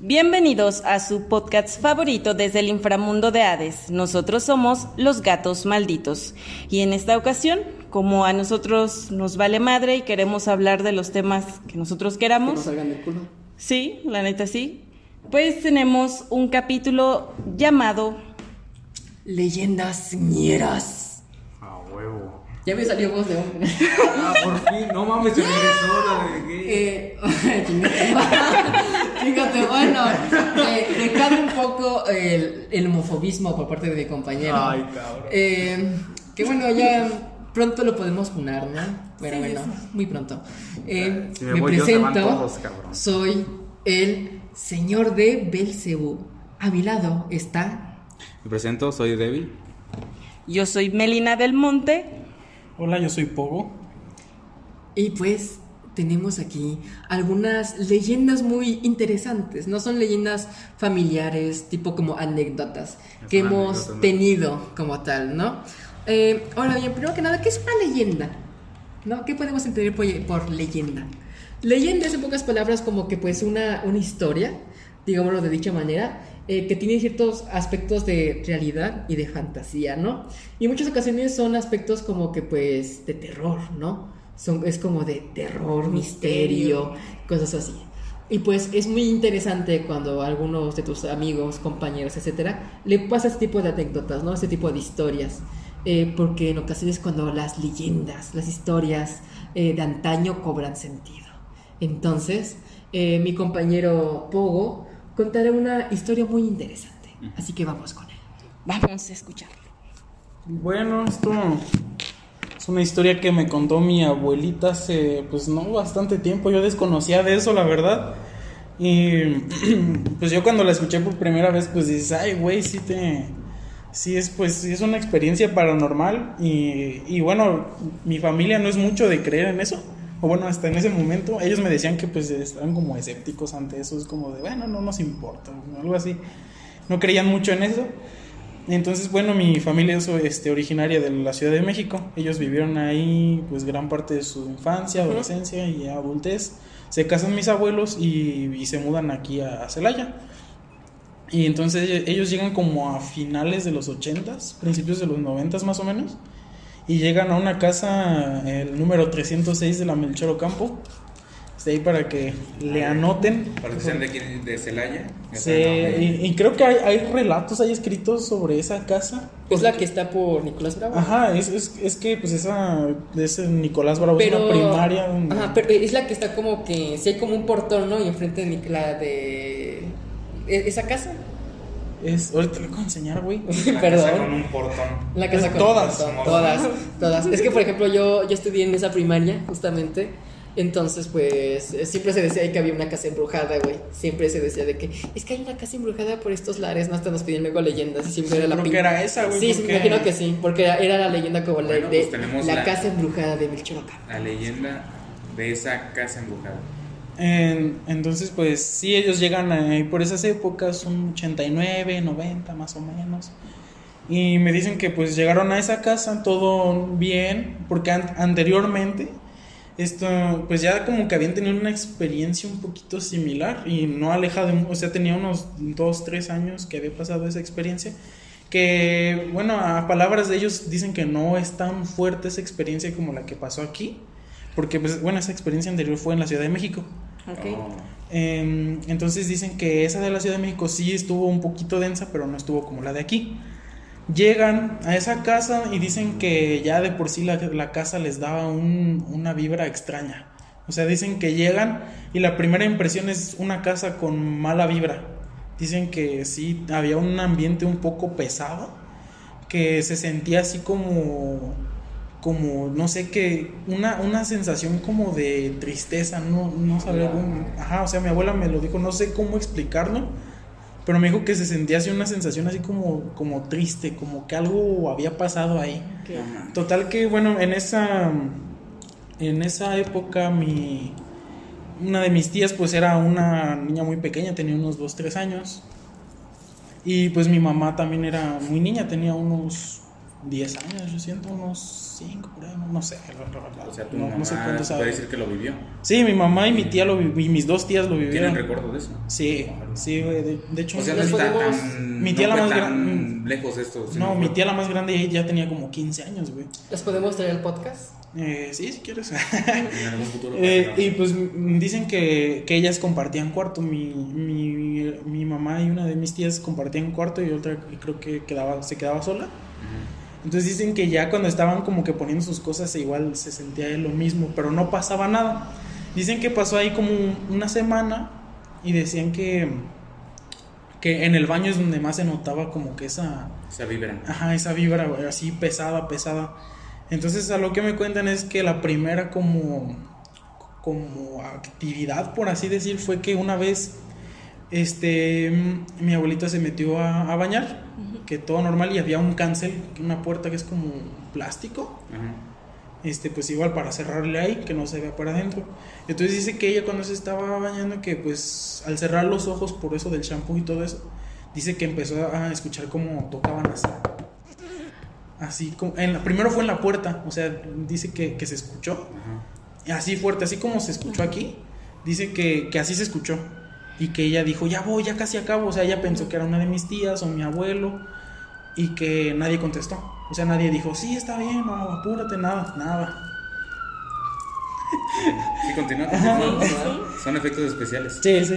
Bienvenidos a su podcast favorito desde el inframundo de Hades. Nosotros somos los gatos malditos. Y en esta ocasión, como a nosotros nos vale madre y queremos hablar de los temas que nosotros Que queramos. no salgan del culo. Sí, la neta sí. Pues tenemos un capítulo llamado Leyendas ñeras. Ya me salió voz de hombre. Ah, por fin. No mames, se regresó la de gay. Eh, chingate, bueno, eh, dejando un poco el, el homofobismo por parte de mi compañero. Ay, cabrón. Eh, que bueno, ya pronto lo podemos funar, ¿no? Pero Sí, bueno, sí, muy pronto. Eh, Si me yo, presento, todos, soy el señor de Belcebú. A mi lado está Me presento, soy Debbie. Yo soy Melina del Monte. Hola, yo soy Pogo. Y pues tenemos aquí algunas leyendas muy interesantes. No son leyendas familiares, tipo como anécdotas Es que hemos anécdota, ¿no? tenido como tal, ¿no? Eh, ahora bien, primero que nada, ¿qué es una leyenda? ¿No? ¿Qué podemos entender por, por leyenda? Leyenda es en pocas palabras como que pues una, una historia, digámoslo de dicha manera, eh, que tiene ciertos aspectos de realidad y de fantasía, ¿no? Y en muchas ocasiones son aspectos como que pues de terror, ¿no? Son, es como de terror, misterio, cosas así. Y pues es muy interesante cuando algunos de tus amigos, compañeros, etcétera, le pasa este tipo de anécdotas, ¿no? Este tipo de historias. Eh, porque en ocasiones cuando las leyendas, las historias eh, de antaño cobran sentido. Entonces, eh, mi compañero Pogo contará una historia muy interesante. Así que vamos con él. Vamos a escucharlo. Bueno, esto es una historia que me contó mi abuelita hace, pues no bastante tiempo. Yo desconocía de eso, la verdad. Y pues yo cuando la escuché por primera vez, pues dices, ay, güey, sí te. Sí es, pues, sí es una experiencia paranormal. Y, y bueno, mi familia no es mucho de creer en eso. O bueno, hasta en ese momento, ellos me decían que pues estaban como escépticos ante eso. Es como de, bueno, no nos importa, algo así. No creían mucho en eso. Entonces, bueno, mi familia es este, originaria de la Ciudad de México. Ellos vivieron ahí pues gran parte de su infancia, adolescencia y adultez. Se casan mis abuelos y, y se mudan aquí a, a Celaya. Y entonces ellos llegan como a finales de los 80s, principios de los 90s más o menos. Y llegan a una casa, el número 306 de la Melchor Ocampo. Está ahí para que le anoten. Para que sean de aquí de Celaya. Sí, y, y creo que hay, hay relatos ahí escritos sobre esa casa. Es la que está por Nicolás Bravo. Ajá, es, es, es que pues esa es Nicolás Bravo, es Pero, una primaria. donde- Ajá, pero es la que está como que. Si hay como un portón, ¿no? Y enfrente de Nic- la de. e- ¿Esa casa? Es, ahorita te lo voy a enseñar, güey. Perdón. con un portón. La casa con todas. portón, todas, todas. Es que, por ejemplo, yo, yo estudié en esa primaria, justamente. Entonces, pues, eh, siempre se decía que había una casa embrujada, güey. Siempre se decía de que es que hay una casa embrujada por estos lares, no hasta nos pidieron luego leyendas y siempre era la que era esa, güey. Sí, sí, me imagino que sí, porque era, era la leyenda como la Bueno, de pues la, la- casa embrujada de Melchoroca. La leyenda de esa casa embrujada. En- entonces, pues sí, ellos llegan ahí por esas épocas, un 89, 90 más o menos. Y me dicen que pues llegaron a esa casa todo bien, porque an- anteriormente, esto, pues ya como que habían tenido una experiencia un poquito similar y no alejada, de o sea, tenía unos 2, 3 años que había pasado esa experiencia. Que, bueno, a palabras de ellos dicen que no es tan fuerte esa experiencia como la que pasó aquí, porque, pues, bueno, esa experiencia anterior fue en la Ciudad de México. Ok. Oh. Em, entonces dicen que esa de la Ciudad de México sí estuvo un poquito densa, pero no estuvo como la de aquí. Llegan a esa casa y dicen que ya de por sí la, la casa les daba un- una vibra extraña. O sea, dicen que llegan y la primera impresión es una casa con mala vibra. Dicen que sí, había un ambiente un poco pesado, que se sentía así como como, no sé qué, una, una sensación como de tristeza, no, no sabía cómo, ajá, o sea, mi abuela me lo dijo, no sé cómo explicarlo, pero me dijo que se sentía así una sensación así como, como triste, como que algo había pasado ahí. Total que, bueno, en esa, en esa época mi, una de mis tías pues era una niña muy pequeña, tenía unos 2, 3 años, y pues mi mamá también era muy niña, tenía unos 10 años, yo siento unos 5 por ahí, no, no sé. la verdad, O sea, tu no, mamá no sé cuántos puede sabe. decir que lo vivió. Sí, mi mamá y mi tía lo y mis dos tías lo vivieron. ¿Tienen recuerdo de eso? Sí, sí, güey. De, de hecho, O sea, mi- no está tan. Mi tía no la más tan lejos esto. sino no, mi tía la más grande ya tenía como 15 años, güey. ¿Les podemos traer el podcast? Eh, sí, si quieres. Eh, y pues m- dicen que, que ellas compartían cuarto. Mi, mi, mi mamá y una de mis tías compartían cuarto y otra creo que quedaba, se quedaba sola. Entonces dicen que ya cuando estaban como que poniendo sus cosas igual se sentía lo mismo, pero no pasaba nada. Dicen que pasó ahí como un- una semana y decían que, que en el baño es donde más se notaba como que esa, Esa vibra. Ajá, esa vibra, güey, así pesada, pesada. Entonces, a lo que me cuentan es que la primera como, como actividad, por así decir, fue que una vez este, mm, mi abuelita se metió a, a bañar, que todo normal, y había un cancel, una puerta que es como plástico, este, pues igual para cerrarle ahí, que no se vea para adentro. Entonces dice que ella cuando se estaba bañando, que pues al cerrar los ojos por eso del shampoo y todo eso, dice que empezó a escuchar como tocaban así. Así como, en la- primero fue en la puerta, o sea, dice que, que se escuchó, así fuerte, así como se escuchó aquí, dice que, que así se escuchó. Y que ella dijo, ya voy, ya casi acabo. O sea, ella pensó que era una de mis tías o mi abuelo. Y que nadie contestó. O sea, nadie dijo, sí, está bien, no, apúrate, nada, nada. Sí, continúa. Son efectos especiales. Sí, sí.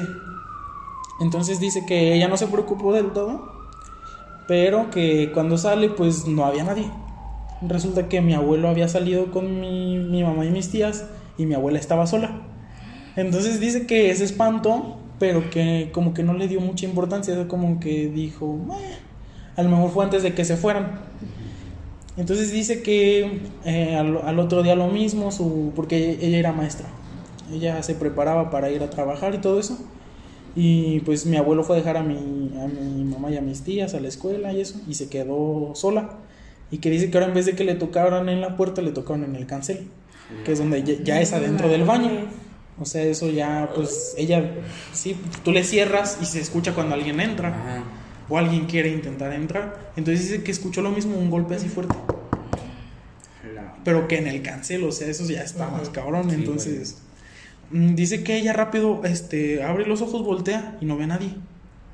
Entonces dice que ella no se preocupó del todo, pero que cuando sale pues no había nadie. Resulta que mi abuelo había salido con mi, mi mamá y mis tías y mi abuela estaba sola. Entonces dice que se espantó, pero que como que no le dio mucha importancia, como que dijo, "Eh, a lo mejor fue antes de que se fueran. Entonces dice que eh, al, al otro día lo mismo, su, porque ella era maestra. Ella se preparaba para ir a trabajar y todo eso. Y pues mi abuelo fue a dejar a mi, a mi mamá y a mis tías a la escuela y eso, y se quedó sola. Y que dice que ahora en vez de que le tocaran en la puerta, le tocaron en el cancel, que es donde ya, ya es adentro del baño. O sea, eso ya, pues ella, sí, tú le cierras y se escucha cuando alguien entra Ajá. o alguien quiere intentar entrar. Entonces dice que escuchó lo mismo, un golpe así fuerte, La- pero que en el cancel, o sea, eso ya está más cabrón. Sí, Entonces mm, dice que ella rápido este, abre los ojos, voltea y no ve a nadie,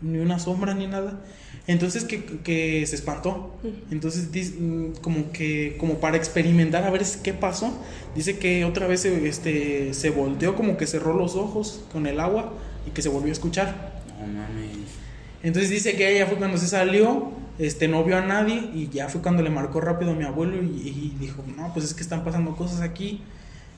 ni una sombra ni nada. Entonces que, que se espantó. Entonces dice, mm, como que como para experimentar a ver qué pasó, dice que otra vez se, este, se volteó, como que cerró los ojos con el agua y que se volvió a escuchar. No mames. Entonces dice que ella fue cuando se salió, este, no vio a nadie y ya fue cuando le marcó rápido a mi abuelo y, y dijo, no, pues es que están pasando cosas aquí.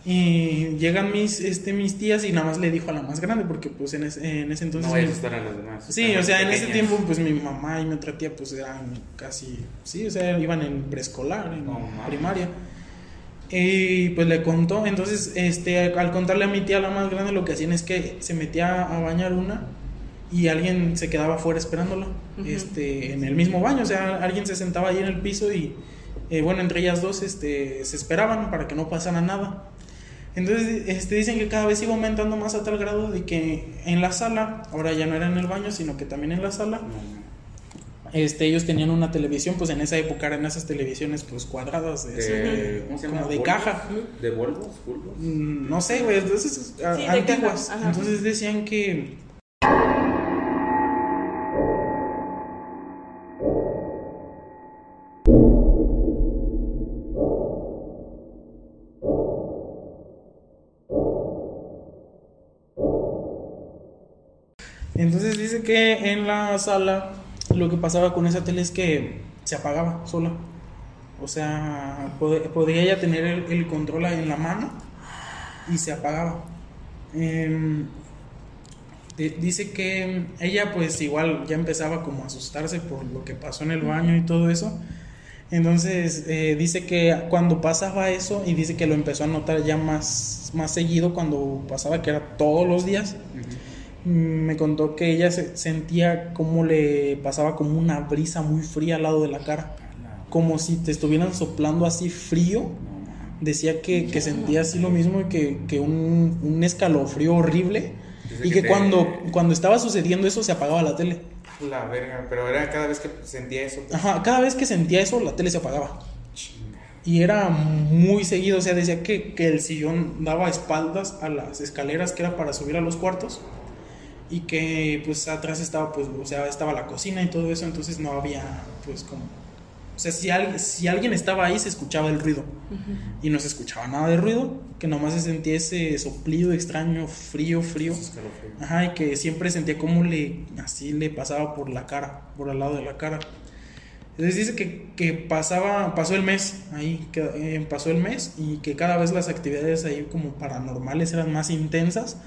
Y llegan mis, este, mis tías y nada más le dijo a la más grande porque pues en ese, en ese entonces... no vayas a mi- estar a las demás. Sí, o sea, en ese tiempo pues mi mamá y mi otra tía pues eran casi, sí, o sea, iban en preescolar, en No primaria. Y pues le contó, entonces este, al contarle a mi tía la más grande lo que hacían es que se metía a bañar una y alguien se quedaba afuera esperándola, este, en el mismo baño, o sea, alguien se sentaba ahí en el piso y eh, bueno, entre ellas dos este, se esperaban para que no pasara nada. Entonces este, dicen que cada vez iba aumentando más a tal grado de que en la sala, ahora ya no era en el baño, sino que también en la sala, este, ellos tenían una televisión, pues en esa época eran esas televisiones pues cuadradas, de, De, ¿Cómo se llama? como de ¿Volvos? caja. ¿De Volvos? ¿Volvos? Mm, no sé, güey, entonces Sí, antiguas. Entonces decían que Entonces dice que en la sala lo que pasaba con esa tele es que se apagaba sola. O sea, pod- podría ella tener el, el control en la mano y se apagaba. Em, di- dice que ella pues igual ya empezaba como a asustarse por lo que pasó en el baño y todo eso. Entonces eh, dice que cuando pasaba eso y dice que lo empezó a notar ya más, más seguido cuando pasaba que era todos los días. Me contó que ella se sentía como le pasaba como una brisa muy fría al lado de la cara, como si te estuvieran soplando así frío. Decía que, que sentía así lo mismo que, que un, un escalofrío horrible y que que te- cuando, cuando estaba sucediendo eso se apagaba la tele. La verga, pero era cada vez que sentía eso. pues, Ajá, cada vez que sentía eso, la tele se apagaba. Y era muy seguido, o sea, decía que, que el sillón daba espaldas a las escaleras que era para subir a los cuartos. Y que pues atrás estaba, pues, o sea, estaba la cocina y todo eso, entonces no había, pues, como... O sea, si, al- si alguien estaba ahí, se escuchaba el ruido. Y no se escuchaba nada de ruido, que nomás se sentía ese soplido extraño, frío, frío. Escalofrío. Ajá, y que siempre sentía como le, así le pasaba por la cara, por al lado de la cara. Entonces dice que, que pasaba, pasó el mes ahí, que, eh, pasó el mes y que cada vez las actividades ahí como paranormales eran más intensas,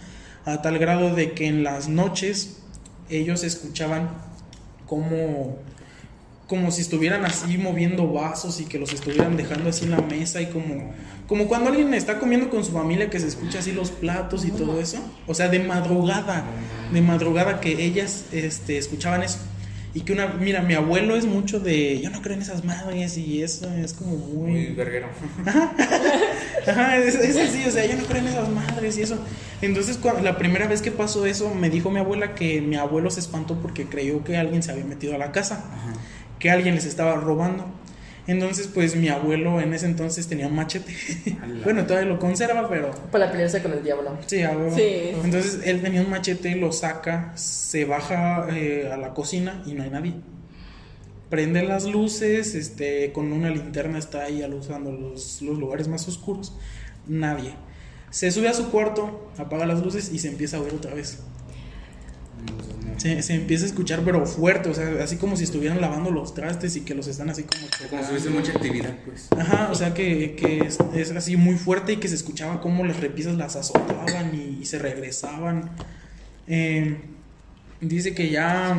a tal grado de que en las noches ellos escuchaban como, como si estuvieran así moviendo vasos y que los estuvieran dejando así en la mesa y como, como cuando alguien está comiendo con su familia que se escucha así los platos y todo eso. O sea, de madrugada, de madrugada que ellas este, escuchaban eso. Y que una, mira, mi abuelo es mucho de, yo no creo en esas madres y eso es como Muy muy... verguero. Ajá, es, es así, o sea, yo no creo en esas madres y eso. Entonces, cuando, la primera vez que pasó eso, me dijo mi abuela que mi abuelo se espantó porque creyó que alguien se había metido a la casa, Ajá. que alguien les estaba robando. Entonces, pues mi abuelo en ese entonces tenía un machete. Bueno, todavía lo conserva, pero Para pelearse con el diablo. sí, a huevo. Sí. Entonces él tenía un machete, lo saca, se baja eh, a la cocina y no hay nadie. Prende las luces, este, con una linterna está ahí alusando los, los lugares más oscuros. Nadie. Se sube a su cuarto, apaga las luces y se empieza a ver otra vez. Se, se empieza a escuchar, pero fuerte, o sea, así como si estuvieran lavando los trastes y que los están así como Como si hubiese mucha actividad, pues. Ajá, o sea que, que es, es así muy fuerte y que se escuchaba cómo las repisas las azotaban y, y se regresaban. Eh, dice que ya,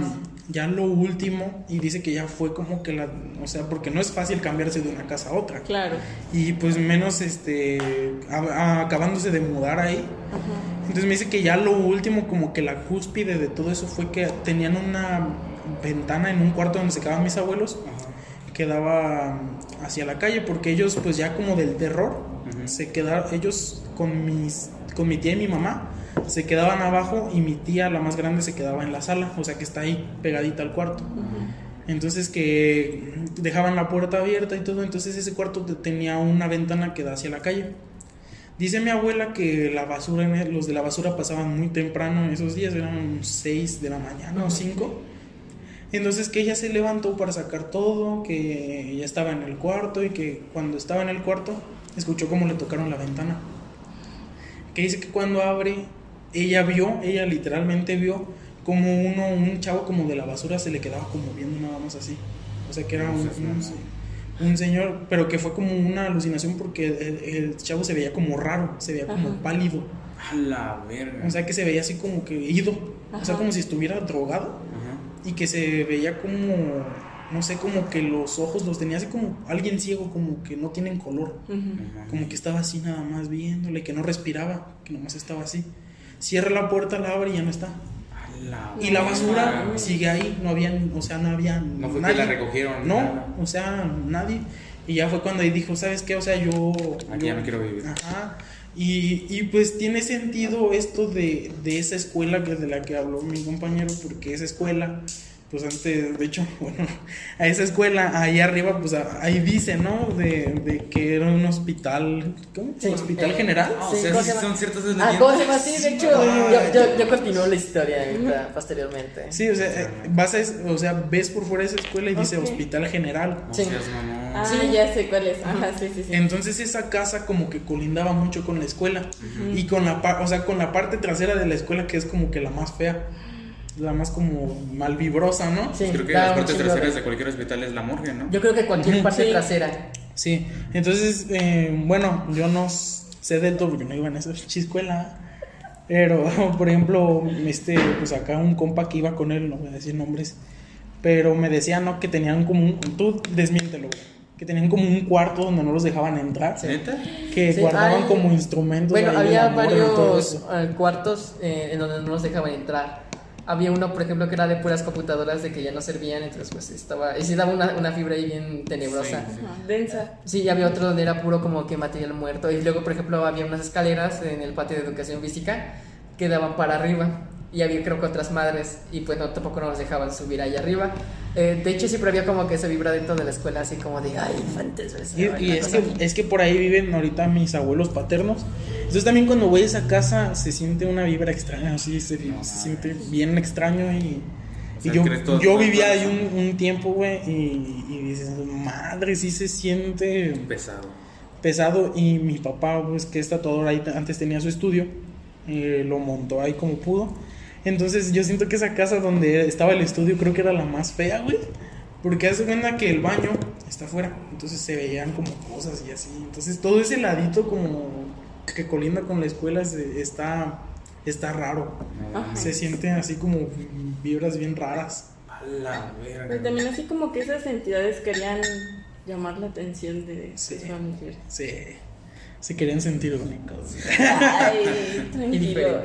ya lo último, y dice que ya fue como que la, o sea, porque no es fácil cambiarse de una casa a otra. Claro. Y pues menos este, a- a- acabándose de mudar ahí. Entonces me dice que ya lo último, como que la cúspide de todo eso fue que tenían una ventana en un cuarto donde se quedaban mis abuelos Ajá. que daba hacia la calle porque ellos pues ya como del terror se quedaron ellos con mis con mi tía y mi mamá se quedaban abajo y mi tía la más grande se quedaba en la sala o sea que está ahí pegadita al cuarto. Entonces que dejaban la puerta abierta y todo entonces ese cuarto te- tenía una ventana que da hacia la calle. Dice mi abuela que la basura el- los de la basura pasaban muy temprano en esos días eran 6 de la mañana o 5 entonces que ella se levantó para sacar todo, que ya estaba en el cuarto y que cuando estaba en el cuarto escuchó cómo le tocaron la ventana. Que dice que cuando abre, ella vio, ella literalmente vio como uno, un chavo como de la basura se le quedaba como viendo nada más así. O sea que era un, un- un señor, pero que fue como una alucinación porque el, el chavo se veía como raro, se veía como Ajá. pálido. A la verga. O sea que se veía así como que ido, o sea como si estuviera drogado Ajá. y que se veía como, no sé, como que los ojos los tenía así como alguien ciego, como que no tienen color, como que estaba así nada más viéndole, que no respiraba, que nomás estaba así. Cierra la puerta, la abre y ya no está. La Y la basura sigue ahí, no había, o sea, no había No fue que nadie. la recogieron. No, nada. o sea, nadie. Y ya fue cuando ahí dijo, ¿sabes qué? O sea, yo... Aquí ya yo- no quiero vivir. Ajá. Y, y pues tiene sentido esto de, de esa escuela que de la que habló mi compañero, porque esa escuela, pues antes, de hecho, bueno, a esa escuela, ahí arriba, pues ahí dice, ¿no? De, de que era un hospital, ¿cómo? Sí, hospital eh, general. Ah, Sí, o sea, ¿cómo sí se son ciertas Ah. ¿cómo se llama? Sí, de hecho, Ah, yo, yo, yo continúo la historia ahorita, posteriormente. Sí, o sea, eh, vas a, o sea, ves por fuera esa escuela y dice Ok. hospital general. No Sí. seas mamón. Ah, Sí. ya sé cuál es. Ajá, sí, sí, sí. Entonces esa casa como que colindaba mucho con la escuela y con la o sea, con la parte trasera de la escuela que es como que la más fea, la más como malvibrosa, ¿no? Sí, Creo que las partes traseras de- de cualquier hospital es la morgue, ¿no? Yo creo que cualquier parte Sí. trasera. Sí, entonces, eh, bueno, yo no sé del todo porque no iba en esa escuela, pero, por ejemplo, este, pues acá un compa que iba con él, no voy a decir nombres, pero me decía, ¿no? Que tenían como un, tú desmiéntelo, güey, que tenían como un cuarto donde no los dejaban entrar, ¿Neta? que Sí, guardaban hay- como instrumentos. Bueno, había varios eh, cuartos eh, en donde no nos dejaban entrar. Había uno, por ejemplo, que era de puras computadoras de que ya no servían, entonces pues estaba, y sí daba una, una fibra ahí bien tenebrosa. Sí, Ajá, Densa. Sí, y había otro donde era puro como que material muerto. Y luego, por ejemplo, había unas escaleras en el patio de educación física que daban para arriba. Y había creo que otras madres y pues no, tampoco nos dejaban subir ahí arriba. Eh, de hecho siempre había como que esa vibra dentro de la escuela así como de, ay, infantes. Y, y es, que, es que por ahí viven ahorita mis abuelos paternos. Entonces también cuando voy a esa casa se siente una vibra extraña, así se, se siente bien extraño y... Y yo, yo vivía ahí un, un tiempo, güey, y, y dices, madre, sí se siente Pesado. pesado. Y mi papá, pues que es tatuador, ahí antes tenía su estudio, eh, lo montó ahí como pudo. Entonces yo siento que esa casa donde estaba el estudio creo que era la más fea, güey. Porque hace cuenta que el baño está afuera, entonces se veían como cosas y así. Entonces todo ese ladito como que colinda con la escuela se- está, está raro. Ajá. Se sienten así como vibras bien raras. A la verga. Pues también así como que esas entidades querían llamar la atención de Sí. sus familiares. Se, se querían sentir únicos. Ay, tranquilos.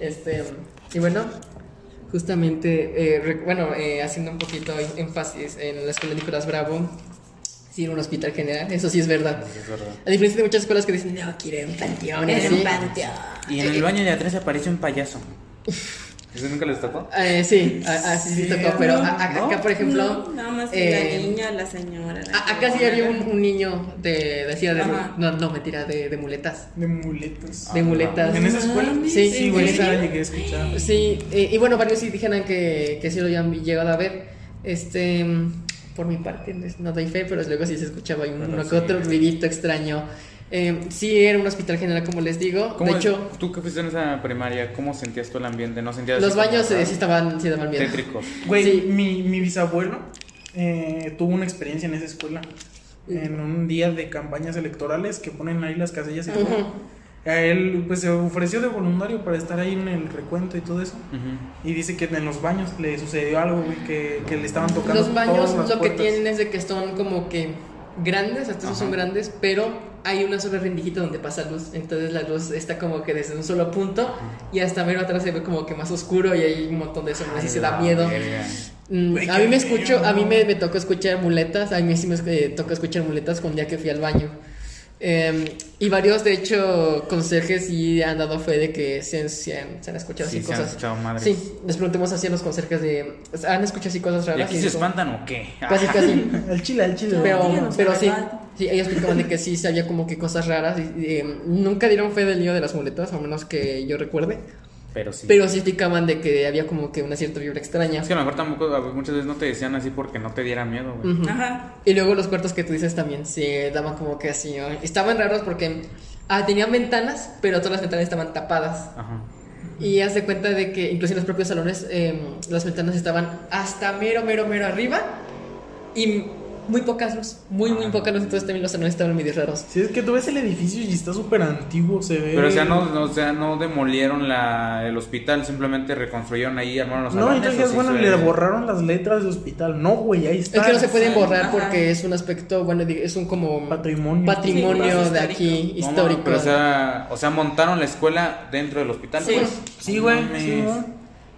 Este, y bueno, justamente, eh, bueno, eh, haciendo un poquito énfasis en la escuela Nicolás Bravo, sí, era un hospital general, eso sí es verdad. Es verdad. A diferencia de muchas escuelas que dicen, no, quiero un panteón, Era así. un panteón. Y en el baño de atrás aparece un payaso. ¿Eso nunca les tocó? Eh, sí, a- así sí, tocó, pero a- a- ¿no? acá, por ejemplo, No, nada más eh, la niña, la señora. la a- acá sí había un, un niño de, decía de, Ajá. no, no, mentira, de, de muletas. De muletas. De muletas. ¿En esa escuela? Sí, Sí, la llegué a escuchar. Sí, eh, y bueno, varios sí dijeron que, que sí lo habían llegado a ver. Este, por mi parte, no doy fe, pero luego sí se escuchaba uno que sí. otro ruidito extraño. Eh, sí, era un hospital general, como les digo. ¿Cómo de es- hecho, tú que fuiste en esa primaria, ¿cómo sentías tú el ambiente? ¿No sentías los baños eh, sí estaban, sí daban miedo. tétricos? Güey, Sí. mi, mi bisabuelo eh, tuvo una experiencia en esa escuela. En un día de campañas electorales que ponen ahí las casillas y todo. Ujú. A él pues se ofreció de voluntario para estar ahí en el recuento y todo eso. Ujú. Y dice que en los baños le sucedió algo, güey, que, que le estaban tocando Los baños todas lo las que puertas. tienen es de que son como que grandes, hasta esos son Ajá. grandes, pero hay una sola rendijita donde pasa luz. Entonces la luz está como que desde un solo punto y hasta mero atrás se ve como que más oscuro y hay un montón de sombras y se da miedo. Mm, a mí me escucho, a mí me, me tocó escuchar muletas, a mí sí me eh, tocó escuchar muletas con día que fui al baño. Eh, y varios, de hecho, conserjes sí han dado fe de que se han, se han, se han escuchado Sí, así se han cosas. escuchado madres. Sí, les preguntamos así a los conserjes de. ¿Han escuchado así cosas ¿Y raras? aquí Y se dijo- espantan o qué? Casi, casi. Al chile, al chile. Pero, pero sí, sí, ellos explicaban de que sí, se había como que cosas raras. Y, y, eh, nunca dieron fe del lío de las muletas, a menos que yo recuerde. Pero sí. Pero sí explicaban de que había como que una cierta vibra extraña. Es que a lo mejor tampoco, muchas veces no te decían así porque no te diera miedo, güey. Ajá. Y luego los cuartos que tú dices también se daban como que así. ¿no? Estaban raros porque ah, tenían ventanas, pero todas las ventanas estaban tapadas. Ajá. Y haz de cuenta de que incluso en los propios salones eh, las ventanas estaban hasta mero, mero, mero arriba. Y muy pocas luz, muy, muy Ah. pocas luz. Entonces también los salones estaban medio raros. Si es que tú ves el edificio y está súper antiguo, se ve. Pero o sea, no, no, o sea, no demolieron la, el hospital, simplemente reconstruyeron ahí, armaron los No, entonces, ¿o sí bueno, le borraron las letras de hospital. No, güey, ahí está. Es que no se pueden sí, borrar ajá. porque es un aspecto, bueno, es un como Patrimonio. patrimonio Sí, de aquí, No, histórico. Pero o sea, o sea, montaron la escuela dentro del hospital. Sí. pues. Sí, güey, sí, güey.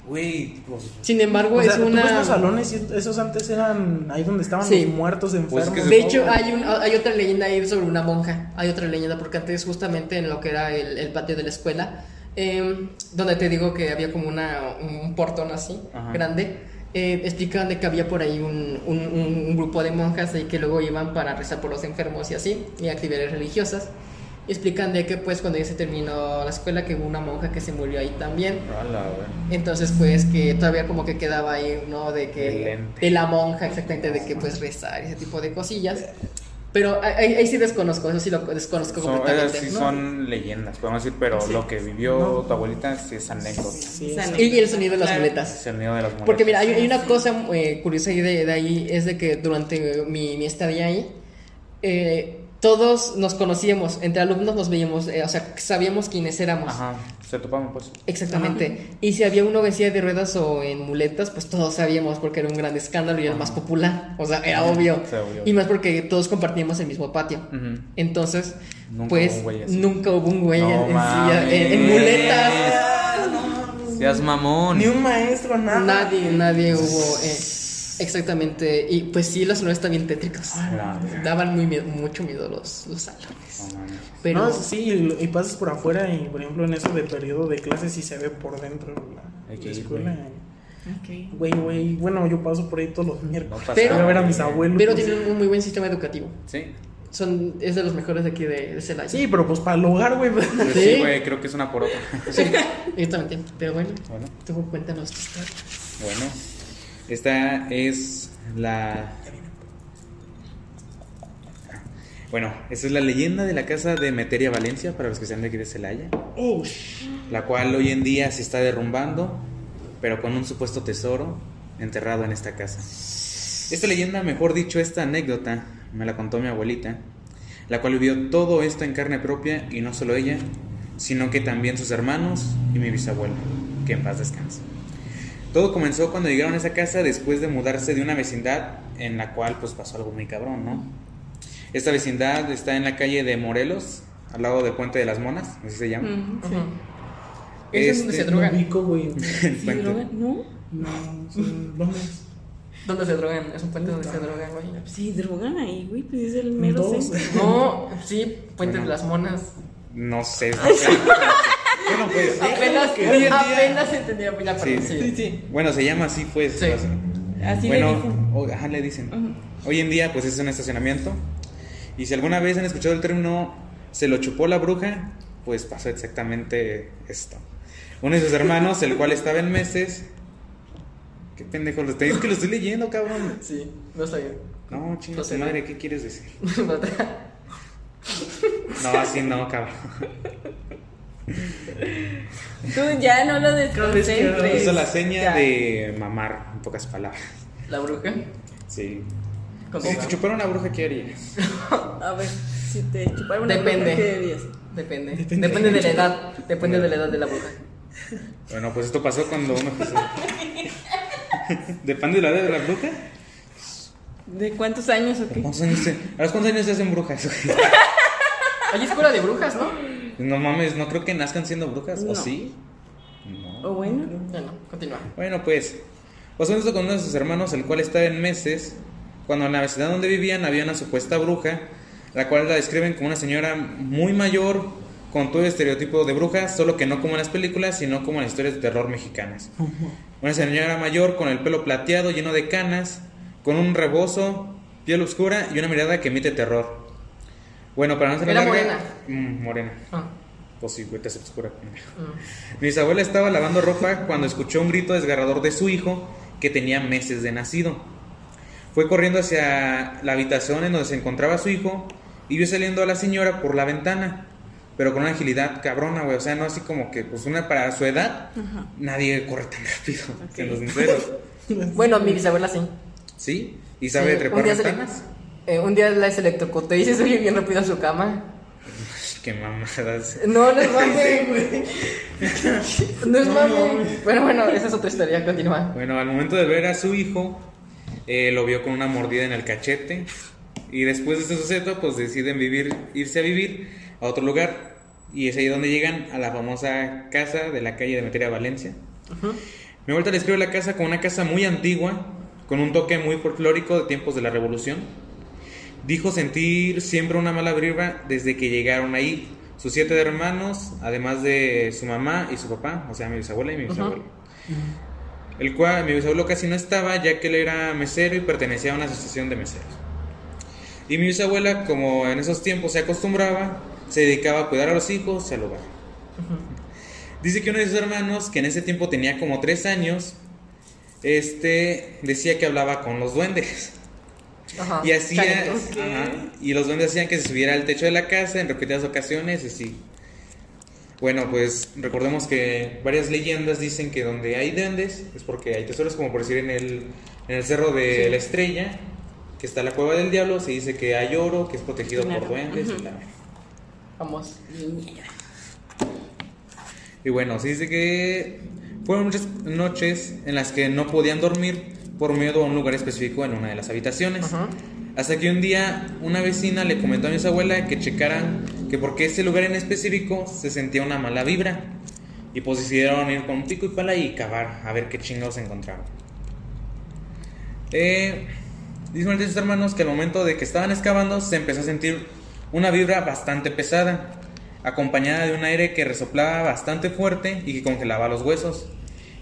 Güey, pues, Sin embargo, O sea, es tú ves una... los salones y esos antes eran ahí donde estaban Sí. los muertos enfermos. que se- De hecho, hay, un, hay otra leyenda ahí sobre una monja. Hay otra leyenda, porque antes, justamente en lo que era el, el patio de la escuela, eh, donde te digo que había como una, un portón así, Ajá. grande, eh, explicaban de que había por ahí un, un- un- un grupo de monjas ahí que luego iban para rezar por los enfermos y así, y actividades religiosas. Y explican de que, pues, cuando ya se terminó la escuela, que hubo una monja que se murió ahí también. Entonces, pues, que todavía como que quedaba ahí, ¿no? De que... De la monja, exactamente, de que, pues, rezar y ese tipo de cosillas. Pero ahí, ahí sí desconozco, eso sí lo desconozco Son, completamente. esas sí ¿no? son leyendas, podemos decir, pero Sí. lo que vivió No. tu abuelita sí es anécdota. Sí, San- sí. Y, y el sonido de las Claro. muletas. El nido de las muletas. Porque mira, hay, hay una cosa eh, curiosa ahí de, de ahí, es de que durante mi, mi estadía ahí, eh, todos nos conocíamos, entre alumnos nos veíamos, eh, o sea, sabíamos quiénes éramos. Ajá, se topaban pues. Exactamente. Y si había uno vestía de ruedas o en muletas, pues todos sabíamos porque era un gran escándalo y era el más popular. O sea, era obvio. Sí, obvio. Y más porque todos compartíamos el mismo patio. Entonces, Nunca pues hubo nunca hubo un güey No en, silla- mames. en- en muletas. Seas mamón. Ni un maestro, nada. Nadie, nadie hubo. eh. Exactamente, y pues sí, los salones están bien tétricos. Claro. Daban muy miedo- mucho miedo los, los salones. No mames. Pero No, sí, y, y pasas por afuera y, por ejemplo, en eso de periodo de clases y se ve por dentro la, que la escuela. Ok. Güey, güey, bueno, yo paso por ahí todos los No miércoles. pasa Pero- a ver a mis abuelos. pero pues. tienen un muy buen sistema educativo. Sí. Son, es de los mejores de aquí de, de Celaya. Sí, pero pues para el hogar, güey. Pues Sí. sí, güey, creo que es una por otra. Sí, exactamente. Pero bueno, Bueno, tú cuéntanos tu historia. bueno. Esta es la. Bueno, esta es la leyenda de la casa de Meteria Valencia, para los que sean de aquí de Celaya. Oh, la cual hoy en día se está derrumbando, pero con un supuesto tesoro enterrado en esta casa. Esta leyenda, mejor dicho, esta anécdota, me la contó mi abuelita, la cual vivió todo esto en carne propia y no solo ella, sino que también sus hermanos y mi bisabuelo, que en paz descanse. Todo comenzó cuando llegaron a esa casa después de mudarse de una vecindad en la cual pues pasó algo muy cabrón, ¿no? Esta vecindad está en la calle de Morelos, al lado del Puente de las Monas, así se llama. Mm, sí. Ujú. Es donde Este, se no drogan. ubico, güey. ¿Sí, drogan? ¿No? No, son lomas. ¿Dónde se drogan? Es un puente donde se drogan, güey. Sí, drogan ahí, güey, pues es el mero. No, sí, Puente Bueno. de las Monas. No sé. bueno, pues. Apenas, que hoy en día- apenas entendía la Sí. palabra. Sí, Bueno, se llama así, pues. Sí. Así bueno, le dicen. o- ajá, le dicen. Hoy en día, pues es un estacionamiento. Y si alguna vez han escuchado el término se lo chupó la bruja, pues pasó exactamente esto. Uno de sus hermanos, el cual estaba en meses. Qué pendejo, lo estoy, es que lo estoy leyendo, cabrón. Sí, no está bien. No, chinga No tu madre, ¿qué quieres decir? No, así no, cabrón. Tú ya no lo desconcentres. Hizo la seña Ya. de mamar, en pocas palabras. La bruja. Sí. Si te chupara una bruja, ¿qué harías? A ver, si te chupara una Depende. bruja, ¿qué harías? Depende. Depende. Depende de la edad. Depende de la edad de la bruja. Bueno, pues esto pasó cuando uno. Depende de la edad de la bruja. ¿De cuántos años o qué? ¿Cuántos años se- ¿A los cuántos años se hacen brujas? Hay escuela de brujas, ¿no? no mames, no creo que nazcan siendo brujas, ¿o No. sí? No. O bueno. Bueno, continúa. Bueno, pues. Pasó esto con uno de sus hermanos, el cual estaba en meses, cuando en la vecindad donde vivían había una supuesta bruja, la cual la describen como una señora muy mayor, con todo el estereotipo de bruja, solo que no como en las películas, sino como en las historias de terror mexicanas. Una señora mayor con el pelo plateado, lleno de canas, con un rebozo, piel oscura y una mirada que emite terror. Bueno, para no ser Era larga- morena. Mm, morena. Ah, Pues sí, güey, te hace oscura, pendejo. mm. Mi bisabuela estaba lavando ropa cuando escuchó un grito desgarrador de su hijo que tenía meses de nacido. Fue corriendo hacia la habitación en donde se encontraba su hijo y vio saliendo a la señora por la ventana, pero con una agilidad cabrona, güey. O sea, no así como que, pues una para su edad, nadie corre tan rápido, siendo sinceros. Bueno, mi bisabuela sí. ¿Sí? ¿Y sabe Sí, trepar ventanas? Eh, un día la electrocutó y se subió bien rápido a su cama. Qué mamadas. No, no es mame. No es mame. Bueno, bueno, esa es otra historia. Continúa. Bueno, al momento de ver a su hijo, eh, lo vio con una mordida en el cachete. Y después de este suceso, pues deciden vivir, irse a vivir a otro lugar. Y es ahí donde llegan a la famosa casa de la calle de Meteria Valencia. Mi vuelta describe la casa como una casa muy antigua, con un toque muy folclórico de tiempos de la revolución. Dijo sentir siempre una mala vibra desde que llegaron ahí. Sus siete hermanos, además de su mamá y su papá, o sea, mi bisabuela y mi bisabuelo. El cual mi bisabuelo casi no estaba, ya que él era mesero y pertenecía a una asociación de meseros. Y mi bisabuela, como en esos tiempos se acostumbraba, se dedicaba a cuidar a los hijos y al hogar. Dice que uno de sus hermanos, que en ese tiempo tenía como tres años, este decía que hablaba con los duendes. Ajá. Y hacía. Ajá, y los duendes hacían que se subiera al techo de la casa en repetidas ocasiones, y así. Bueno, pues recordemos que varias leyendas dicen que donde hay duendes es porque hay tesoros, como por decir en el, en el cerro de la estrella, que está la cueva del diablo, se dice que hay oro, que es protegido Claro. por duendes. y Ujú. la- Vamos. Y bueno, se dice que fueron muchas noches en las que no podían dormir por miedo a un lugar específico en una de las habitaciones. Ajá. Hasta que un día una vecina le comentó a mi abuela que checaran que porque ese lugar en específico se sentía una mala vibra. Y pues decidieron ir con un pico y pala y cavar a ver qué chingados encontraban. Eh, dice uno de sus hermanos que al momento de que estaban excavando se empezó a sentir una vibra bastante pesada, acompañada de un aire que resoplaba bastante fuerte y que congelaba los huesos.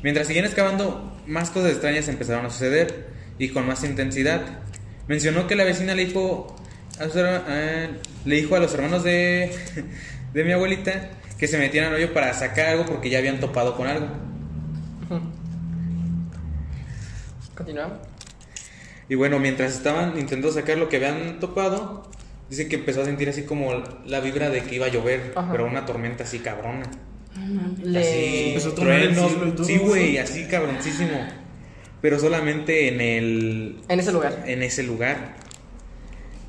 Mientras seguían excavando, más cosas extrañas empezaron a suceder y con más intensidad. Mencionó que la vecina le dijo a, eh, le dijo a los hermanos de, de mi abuelita que se metieran al hoyo para sacar algo porque ya habían topado con algo. Continuamos. Y bueno, mientras estaban intentando sacar lo que habían topado, dicen que empezó a sentir así como la vibra de que iba a llover, Ajá. pero una tormenta así cabrona. Le... Así, truenos, todo, sí, güey, así cabroncísimo. Pero solamente en el En ese lugar. en ese lugar.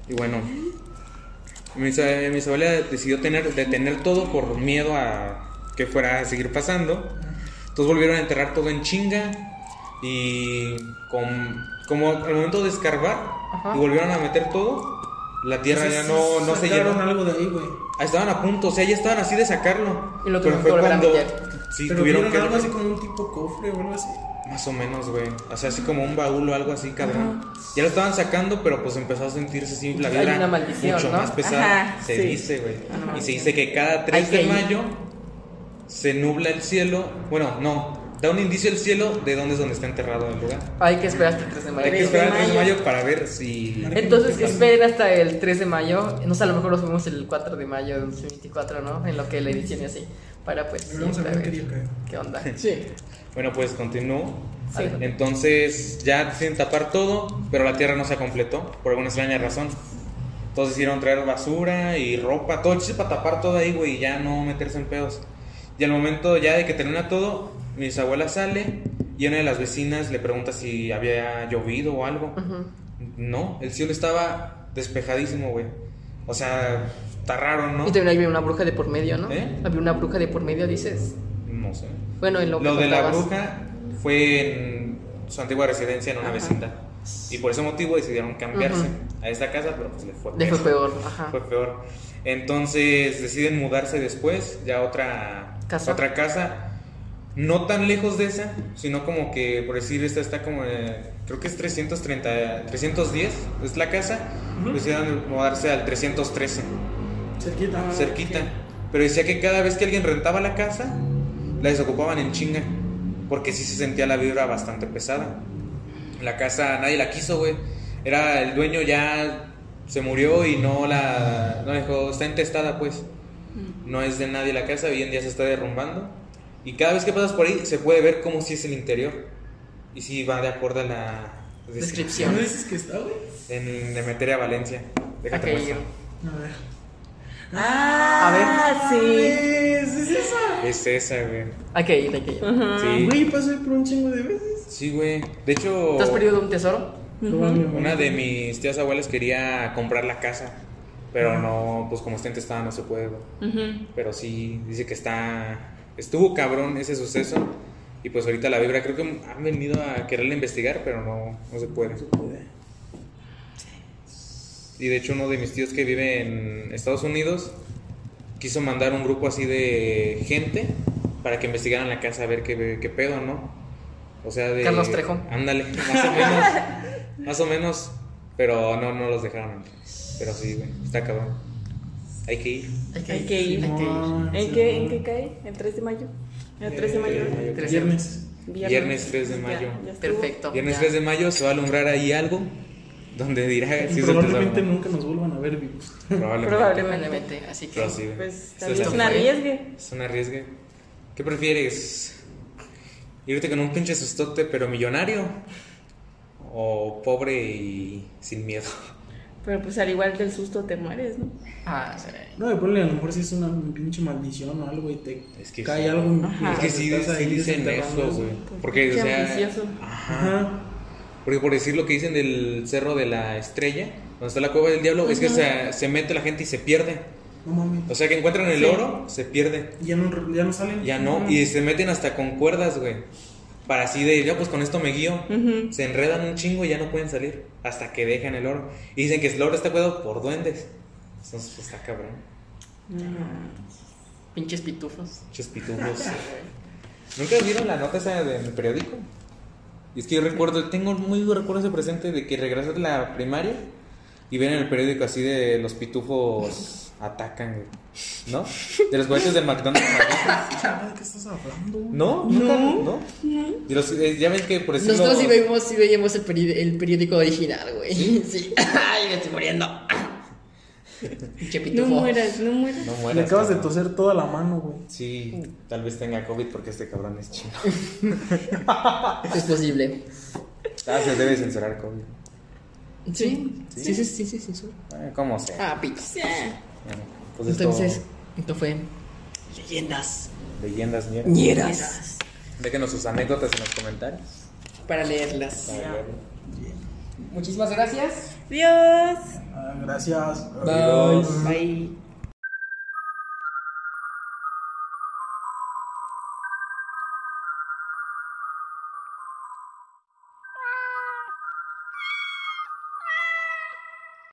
Y bueno, mi, mi abuela decidió tener, detener todo por miedo a que fuera a seguir pasando. Entonces volvieron a enterrar todo en chinga y con, como al momento de escarbar Ajá. y volvieron a meter todo, la tierra ya no, no se llenó. algo de ahí, güey. Ah, Estaban a punto, o sea, ya estaban así de sacarlo. Y lo Pero tuvieron fue que volver a cuando meter. sí Pero tuvieron vieron que algo así como un tipo cofre o algo así. más o menos, güey. O sea, así como un baúl o algo así, cabrón. Ya lo estaban sacando, pero pues empezó a sentirse así la vibra una maldición, mucho ¿no? más pesada. Ajá, se sí. dice, güey. Y se dice que cada Hay 3 que de ir. mayo se nubla el cielo. Bueno, no. Da un indicio el cielo de dónde es donde está enterrado el lugar. Hay que esperar hasta el 3 de mayo. Hay que esperar el 3 de mayo. para ver si. Entonces esperen hasta el 3 de mayo. No sé, a lo mejor lo subimos el 4 de mayo de 2024, ¿no? En lo que la edición y así. Para pues. Pero vamos a ver qué ver. ¿Qué onda? Sí. Bueno, pues continúo. Sí. Entonces ya deciden tapar todo, pero la tierra no se completó por alguna extraña razón. Entonces hicieron traer basura y ropa, todo chiste para tapar todo ahí, güey, y ya no meterse en pedos. Y al momento ya de que termina todo, mis abuelas sale y una de las vecinas le pregunta si había llovido o algo. No, el cielo estaba despejadísimo, güey. O sea, está raro, ¿no? Y también había una bruja de por medio, ¿no? ¿Eh? Había una bruja de por medio, dices. No sé. Bueno, en lo que de la bruja fue en su antigua residencia en una Ajá. vecindad. Y por ese motivo decidieron cambiarse a esta casa, pero pues le fue Le fue peor. peor, ajá. Fue peor. Entonces deciden mudarse después, ya a otra Casa. otra casa, no tan lejos de esa, sino como que, por decir, esta está como, eh, creo que es 330, 310, es la casa, decidieron mudarse al 313 Cerquita. cerquita. Pero decía que cada vez que alguien rentaba la casa, la desocupaban en chinga. Porque sí se sentía la vibra bastante pesada. La casa nadie la quiso, güey. Era el dueño ya se murió y no la no dejó, está intestada, pues. No es de nadie la casa, hoy en día se está derrumbando. Y cada vez que pasas por ahí se puede ver cómo si es el interior. Y si va de acuerdo a la Descripción. ¿No dices que está, güey? En Demeteria, Valencia. Déjate Ok, muestro. A ver. Ah, sí. ¿Es, es esa? Es esa, güey. Hay que ir. Sí. Güey, pasó ahí por un chingo de veces. Sí, güey. De hecho, ¿Te has perdido un tesoro? una de mis tías abuelas quería comprar la casa, pero no, pues como está intestada no se puede. güey. Ujú. Pero sí, dice que está. Estuvo cabrón ese suceso. Y pues ahorita la vibra, creo que han venido a quererla investigar, pero no, no se puede. Y de hecho, uno de mis tíos que vive en Estados Unidos quiso mandar un grupo así de gente para que investigaran la casa a ver qué, qué pedo, ¿no? O sea, de. Carlos Trejo. Ándale, más o menos. más o menos. Pero no, no los dejaron entrar. Pero sí, güey, está cabrón. Hay que ir. Hay que Hay ir. que ir. Hay que ir. ¿En qué, ¿En qué cae? ¿El 3 de mayo? ¿El 3 de mayo? Eh, Tres. Viernes. Viernes 3 de mayo. Ya, ya. Perfecto. Viernes ya. 3 de mayo se va a alumbrar ahí algo donde dirá si Probablemente nunca nos vuelvan a ver vivos. Probablemente. Probablemente, así que. Sí. Pues también es una feo. arriesgue. Es un arriesgue. ¿Qué prefieres? ¿Irte con un pinche sustote pero millonario? ¿O pobre y sin miedo? Pero pues al igual del susto te mueres, ¿no? Ah, sí. No, de ponle a lo mejor si es una pinche maldición o algo y te Es que cae sí. algo. Ajá. Es que sí, sí dicen eso, güey. Pues, Porque, o sea. ambicioso. Ajá. Ajá. Porque por decir lo que dicen del cerro de la estrella, donde está la cueva del diablo, es que se, se mete la gente y se pierde. No mames. O sea que encuentran el Sí. oro, se pierde. Y ya no, ya no salen. Ya no, y se meten hasta con cuerdas, güey. Para así de, ya pues con esto me guío. Se enredan un chingo y ya no pueden salir hasta que dejan el oro. Y dicen que el oro está cuidado por duendes. Entonces, pues está cabrón. Pinches pitufos. Muchos pitufos. ¿Nunca vieron la nota esa del periódico? Y es que yo recuerdo, tengo muy recuerdo ese presente de que regresas de la primaria y ven en el periódico así de los pitufos atacan, güey. ¿no? De los juguetes del McDonald's. ¿De qué estás hablando? ¿No? ¿Nunca? ¿No? Los- eh, ya ven que por decirlo... Nosotros sí veíamos, sí veíamos el, peri- el periódico original, güey. Sí. Ay, me estoy muriendo. Pinche No pitufo. mueras, no mueras. No Le mueras, acabas de cabrón. toser toda la mano, güey. Sí, tal vez tenga COVID porque este cabrón es chino. Es posible. Ah, se debe censurar COVID. Sí, sí, sí, sí, sí, sí. sí. Eh, ¿Cómo sea? Ah, pito. Bueno, esto- Entonces, esto fue leyendas leyendas ñeras. ñeras Déjenos sus anécdotas en los comentarios. para leerlas. Para leerlo. Muchísimas gracias. Dios. Ah, gracias. Adiós. Bye.